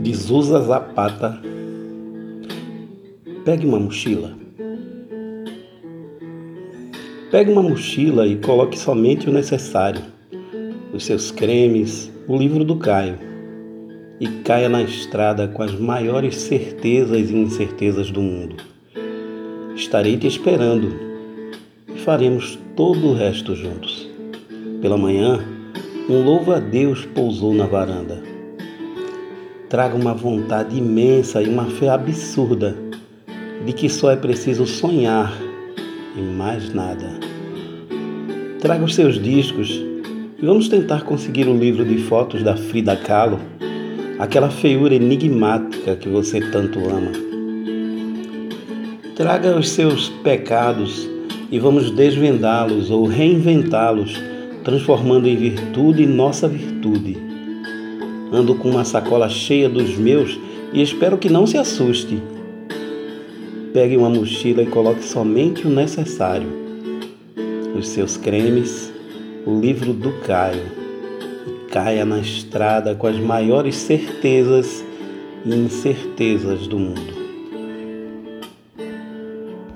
de Zusa Zapata. Pegue uma mochila. Pegue uma mochila e coloque somente o necessário: os seus cremes, o livro do Caio, e caia na estrada com as maiores certezas e incertezas do mundo. Estarei te esperando e faremos todo o resto juntos. Pela manhã, um louva-a-Deus pousou na varanda. Traga uma vontade imensa e uma fé absurda de que só é preciso sonhar e mais nada. Traga os seus discos e vamos tentar conseguir o livro de fotos da Frida Kahlo, aquela feiura enigmática que você tanto ama. Traga os seus pecados e vamos desvendá-los ou reinventá-los, transformando em virtude nossa virtude. Ando com uma sacola cheia dos meus e espero que não se assuste. Pegue uma mochila e coloque somente o necessário os seus cremes, o livro do Caio, e caia na estrada com as maiores certezas e incertezas do mundo.